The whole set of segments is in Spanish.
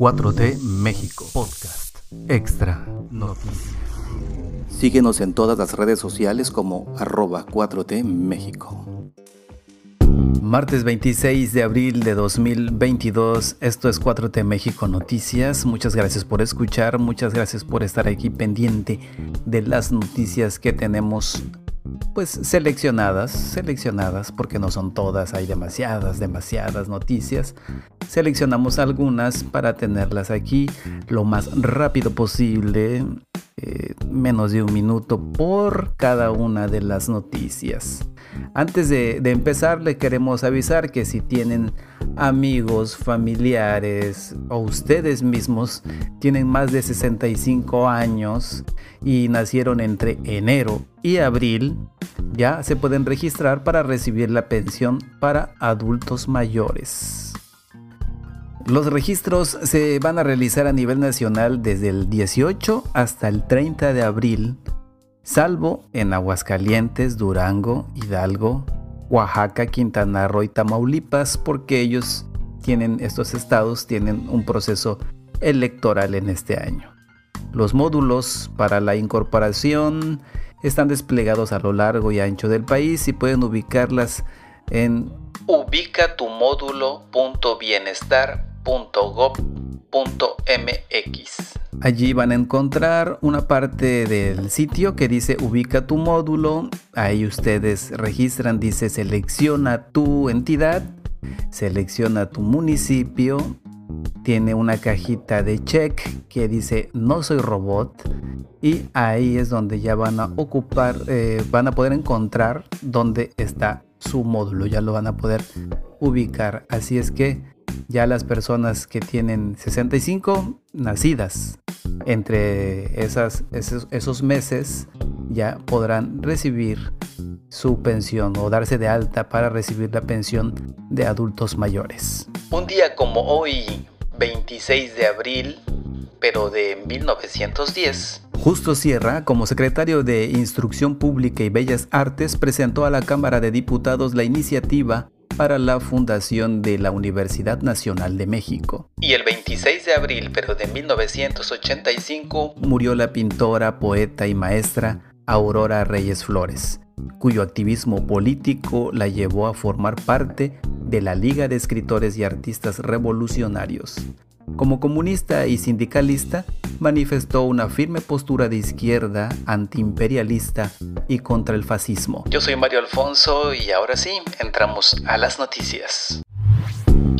4T México Podcast Extra Noticias. Síguenos en todas las redes sociales como arroba 4T México. Martes 26 de abril de 2022, esto es 4T México Noticias. Muchas gracias por escuchar, muchas gracias por estar aquí pendiente de las noticias que tenemos pues seleccionadas, seleccionadas porque no son todas, hay demasiadas, demasiadas noticias. Seleccionamos algunas para tenerlas aquí lo más rápido posible, eh, menos de un minuto por cada una de las noticias. Antes de, empezar, le queremos avisar que si tienen amigos, familiares o ustedes mismos tienen más de 65 años y nacieron entre enero y abril, ya se pueden registrar para recibir la pensión para adultos mayores. Los registros se van a realizar a nivel nacional desde el 18 hasta el 30 de abril, salvo en Aguascalientes, Durango, Hidalgo, Oaxaca, Quintana Roo y Tamaulipas, porque ellos tienen, estos estados tienen un proceso electoral en este año. Los módulos para la incorporación están desplegados a lo largo y ancho del país y pueden ubicarlas en ubicatumodulo.bienestar.gov.mx. Allí van a encontrar una parte del sitio que dice ubica tu módulo. Ahí ustedes registran, dice selecciona tu entidad, selecciona tu municipio. Tiene una cajita de check que dice no soy robot y ahí es donde ya van a ocupar, eh, van a poder encontrar dónde está su módulo, ya lo van a poder ubicar. Así es que ya las personas que tienen 65 nacidas entre esas, esos, esos meses ya podrán recibir su pensión o darse de alta para recibir la pensión de adultos mayores. Un día como hoy, 26 de abril, pero de 1910, Justo Sierra, como secretario de Instrucción Pública y Bellas Artes, presentó a la Cámara de Diputados la iniciativa para la fundación de la Universidad Nacional de México. Y el 26 de abril, pero de 1985, murió la pintora, poeta y maestra Aurora Reyes Flores, cuyo activismo político la llevó a formar parte de la Liga de Escritores y Artistas Revolucionarios. Como comunista y sindicalista, manifestó una firme postura de izquierda, antiimperialista y contra el fascismo. Yo soy Mario Alfonso y ahora sí, entramos a las noticias.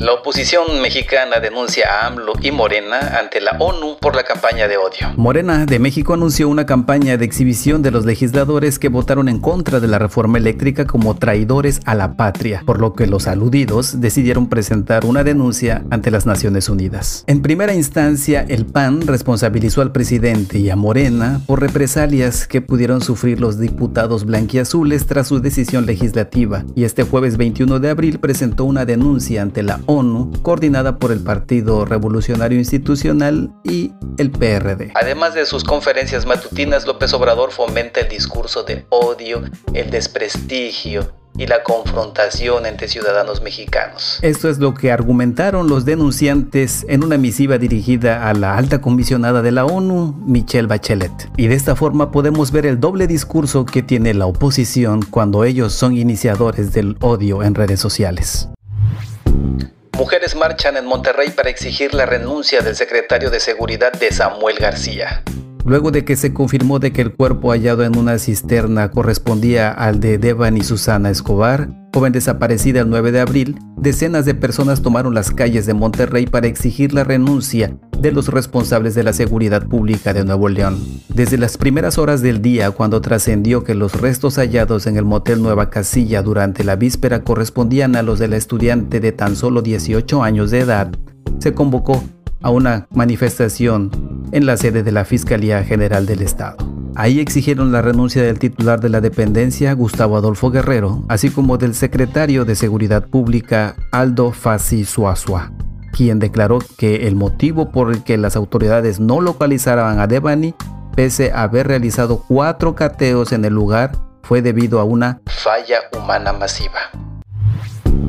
La oposición mexicana denuncia a AMLO y Morena ante la ONU por la campaña de odio. Morena de México anunció una campaña de exhibición de los legisladores que votaron en contra de la reforma eléctrica como traidores a la patria, por lo que los aludidos decidieron presentar una denuncia ante las Naciones Unidas. En primera instancia, el PAN responsabilizó al presidente y a Morena por represalias que pudieron sufrir los diputados blanquiazules tras su decisión legislativa, y este jueves 21 de abril presentó una denuncia ante la ONU, coordinada por el Partido Revolucionario Institucional y el PRD. Además de sus conferencias matutinas, López Obrador fomenta el discurso de odio, el desprestigio y la confrontación entre ciudadanos mexicanos. Esto es lo que argumentaron los denunciantes en una misiva dirigida a la alta comisionada de la ONU, Michelle Bachelet. Y de esta forma podemos ver el doble discurso que tiene la oposición cuando ellos son iniciadores del odio en redes sociales. Mujeres marchan en Monterrey para exigir la renuncia del secretario de Seguridad de Samuel García. Luego de que se confirmó de que el cuerpo hallado en una cisterna correspondía al de Devan y Susana Escobar, joven desaparecida el 9 de abril, decenas de personas tomaron las calles de Monterrey para exigir la renuncia de los responsables de la seguridad pública de Nuevo León. Desde las primeras horas del día, cuando trascendió que los restos hallados en el motel Nueva Casilla durante la víspera correspondían a los de la estudiante de tan solo 18 años de edad, se convocó a una manifestación en la sede de la Fiscalía General del Estado. Ahí exigieron la renuncia del titular de la dependencia, Gustavo Adolfo Guerrero, así como del secretario de Seguridad Pública, Aldo Fassi Suazua quien declaró que el motivo por el que las autoridades no localizaran a Devani, pese a haber realizado cuatro cateos en el lugar, fue debido a una falla humana masiva.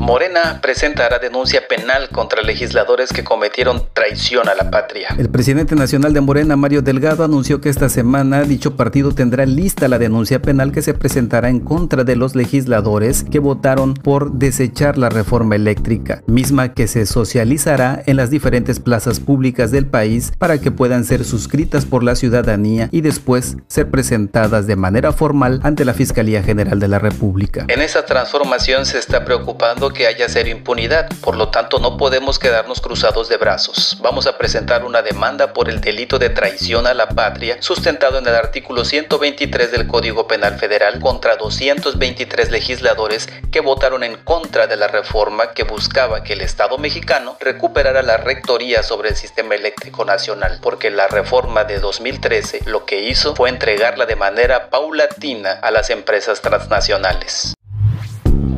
Morena presentará denuncia penal contra legisladores que cometieron traición a la patria. El presidente nacional de Morena, Mario Delgado, anunció que esta semana dicho partido tendrá lista la denuncia penal que se presentará en contra de los legisladores que votaron por desechar la reforma eléctrica, misma que se socializará en las diferentes plazas públicas del país para que puedan ser suscritas por la ciudadanía y después ser presentadas de manera formal ante la Fiscalía General de la República. En esa transformación se está preocupando que haya cero impunidad, por lo tanto no podemos quedarnos cruzados de brazos. Vamos a presentar una demanda por el delito de traición a la patria sustentado en el artículo 123 del Código Penal Federal contra 223 legisladores que votaron en contra de la reforma que buscaba que el Estado mexicano recuperara la rectoría sobre el sistema eléctrico nacional, porque la reforma de 2013 lo que hizo fue entregarla de manera paulatina a las empresas transnacionales.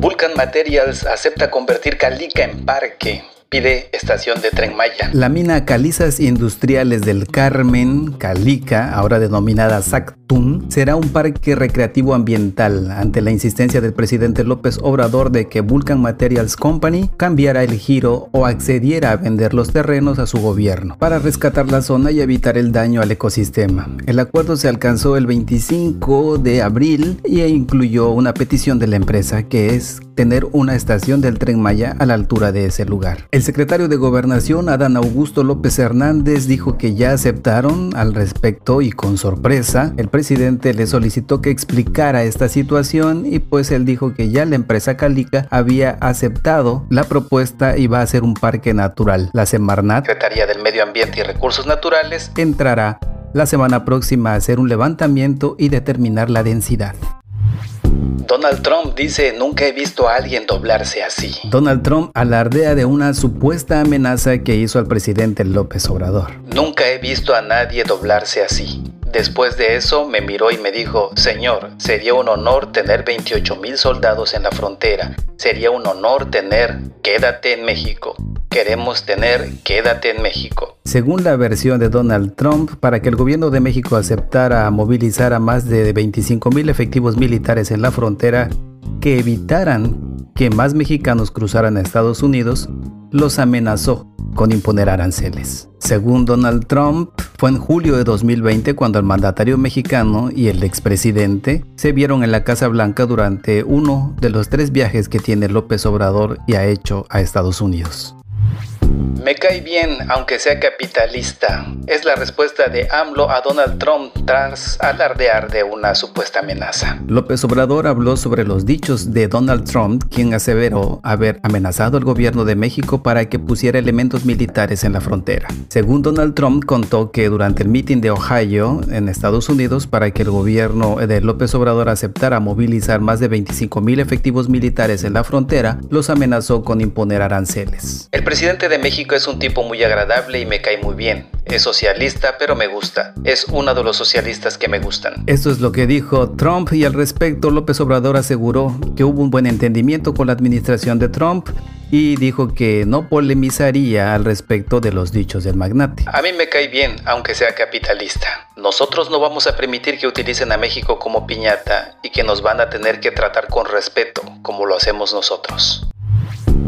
Vulcan Materials acepta convertir Calica en parque estación de tren Maya. La mina Calizas Industriales del Carmen, Calica, ahora denominada Sactún, será un parque recreativo ambiental ante la insistencia del presidente López Obrador de que Vulcan Materials Company cambiara el giro o accediera a vender los terrenos a su gobierno para rescatar la zona y evitar el daño al ecosistema. El acuerdo se alcanzó el 25 de abril y incluyó una petición de la empresa que es tener una estación del tren Maya a la altura de ese lugar. El secretario de Gobernación, Adán Augusto López Hernández, dijo que ya aceptaron al respecto y con sorpresa, el presidente le solicitó que explicara esta situación y pues él dijo que ya la empresa Calica había aceptado la propuesta y va a ser un parque natural. La Semarnat, Secretaría del Medio Ambiente y Recursos Naturales, entrará la semana próxima a hacer un levantamiento y determinar la densidad. Donald Trump dice, nunca he visto a alguien doblarse así. Donald Trump alardea de una supuesta amenaza que hizo al presidente López Obrador. Nunca he visto a nadie doblarse así. Después de eso me miró y me dijo, Señor, sería un honor tener 28 mil soldados en la frontera. Sería un honor tener, quédate en México. Queremos tener, quédate en México. Según la versión de Donald Trump, para que el gobierno de México aceptara movilizar a más de 25 mil efectivos militares en la frontera que evitaran que más mexicanos cruzaran a Estados Unidos, los amenazó con imponer aranceles. Según Donald Trump, fue en julio de 2020 cuando el mandatario mexicano y el expresidente se vieron en la Casa Blanca durante uno de los tres viajes que tiene López Obrador y ha hecho a Estados Unidos. Me cae bien, aunque sea capitalista. Es la respuesta de AMLO a Donald Trump tras alardear de una supuesta amenaza. López Obrador habló sobre los dichos de Donald Trump, quien aseveró haber amenazado al gobierno de México para que pusiera elementos militares en la frontera. Según Donald Trump, contó que durante el meeting de Ohio, en Estados Unidos, para que el gobierno de López Obrador aceptara movilizar más de 25 mil efectivos militares en la frontera, los amenazó con imponer aranceles. El presidente de México es un tipo muy agradable y me cae muy bien. Es socialista, pero me gusta. Es uno de los socialistas que me gustan. Esto es lo que dijo Trump y al respecto López Obrador aseguró que hubo un buen entendimiento con la administración de Trump y dijo que no polemizaría al respecto de los dichos del magnate. A mí me cae bien, aunque sea capitalista. Nosotros no vamos a permitir que utilicen a México como piñata y que nos van a tener que tratar con respeto, como lo hacemos nosotros.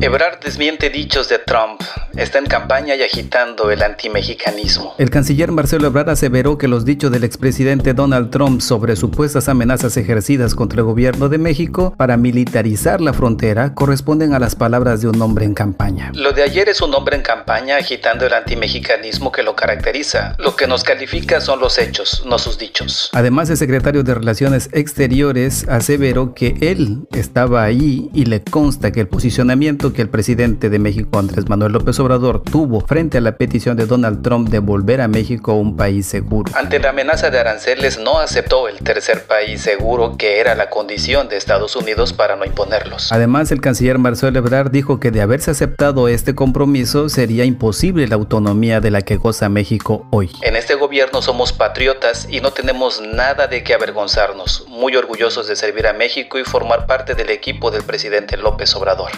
Ebrard desmiente dichos de Trump. Está en campaña y agitando el antimexicanismo. El canciller Marcelo Ebrard aseveró que los dichos del expresidente Donald Trump sobre supuestas amenazas ejercidas contra el gobierno de México para militarizar la frontera corresponden a las palabras de un hombre en campaña. Lo de ayer es un hombre en campaña agitando el antimexicanismo que lo caracteriza. Lo que nos califica son los hechos, no sus dichos. Además, el secretario de Relaciones Exteriores aseveró que él estaba ahí y le consta que el posicionamiento que el presidente de México, Andrés Manuel López Obrador, tuvo frente a la petición de Donald Trump de volver a México un país seguro. Ante la amenaza de aranceles, no aceptó el tercer país seguro que era la condición de Estados Unidos para no imponerlos. Además, el canciller Marcelo Ebrard dijo que de haberse aceptado este compromiso sería imposible la autonomía de la que goza México hoy. En este gobierno somos patriotas y no tenemos nada de qué avergonzarnos, muy orgullosos de servir a México y formar parte del equipo del presidente López Obrador.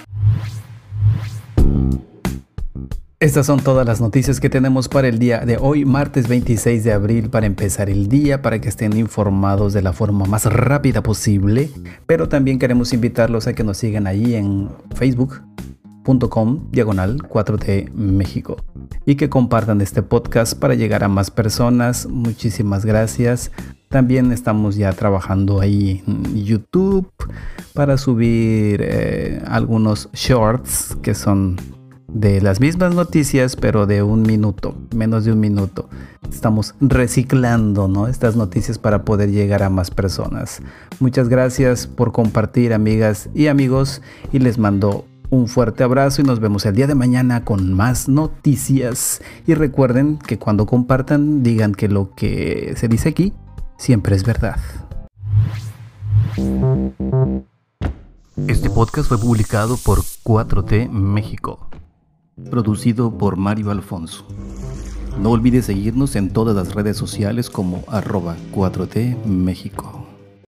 Estas son todas las noticias que tenemos para el día de hoy, martes 26 de abril, para empezar el día, para que estén informados de la forma más rápida posible. Pero también queremos invitarlos a que nos sigan ahí en facebook.com diagonal 4T México y que compartan este podcast para llegar a más personas. Muchísimas gracias. También estamos ya trabajando ahí en YouTube para subir eh, algunos shorts que son de las mismas noticias, pero de un minuto, menos de un minuto. Estamos reciclando ¿no? estas noticias para poder llegar a más personas. Muchas gracias por compartir, amigas y amigos, y les mando un fuerte abrazo y nos vemos el día de mañana con más noticias. Y recuerden que cuando compartan, digan que lo que se dice aquí siempre es verdad. Este podcast fue publicado por 4T México. Producido por Mario Alfonso. No olvides seguirnos en todas las redes sociales como arroba 4T México.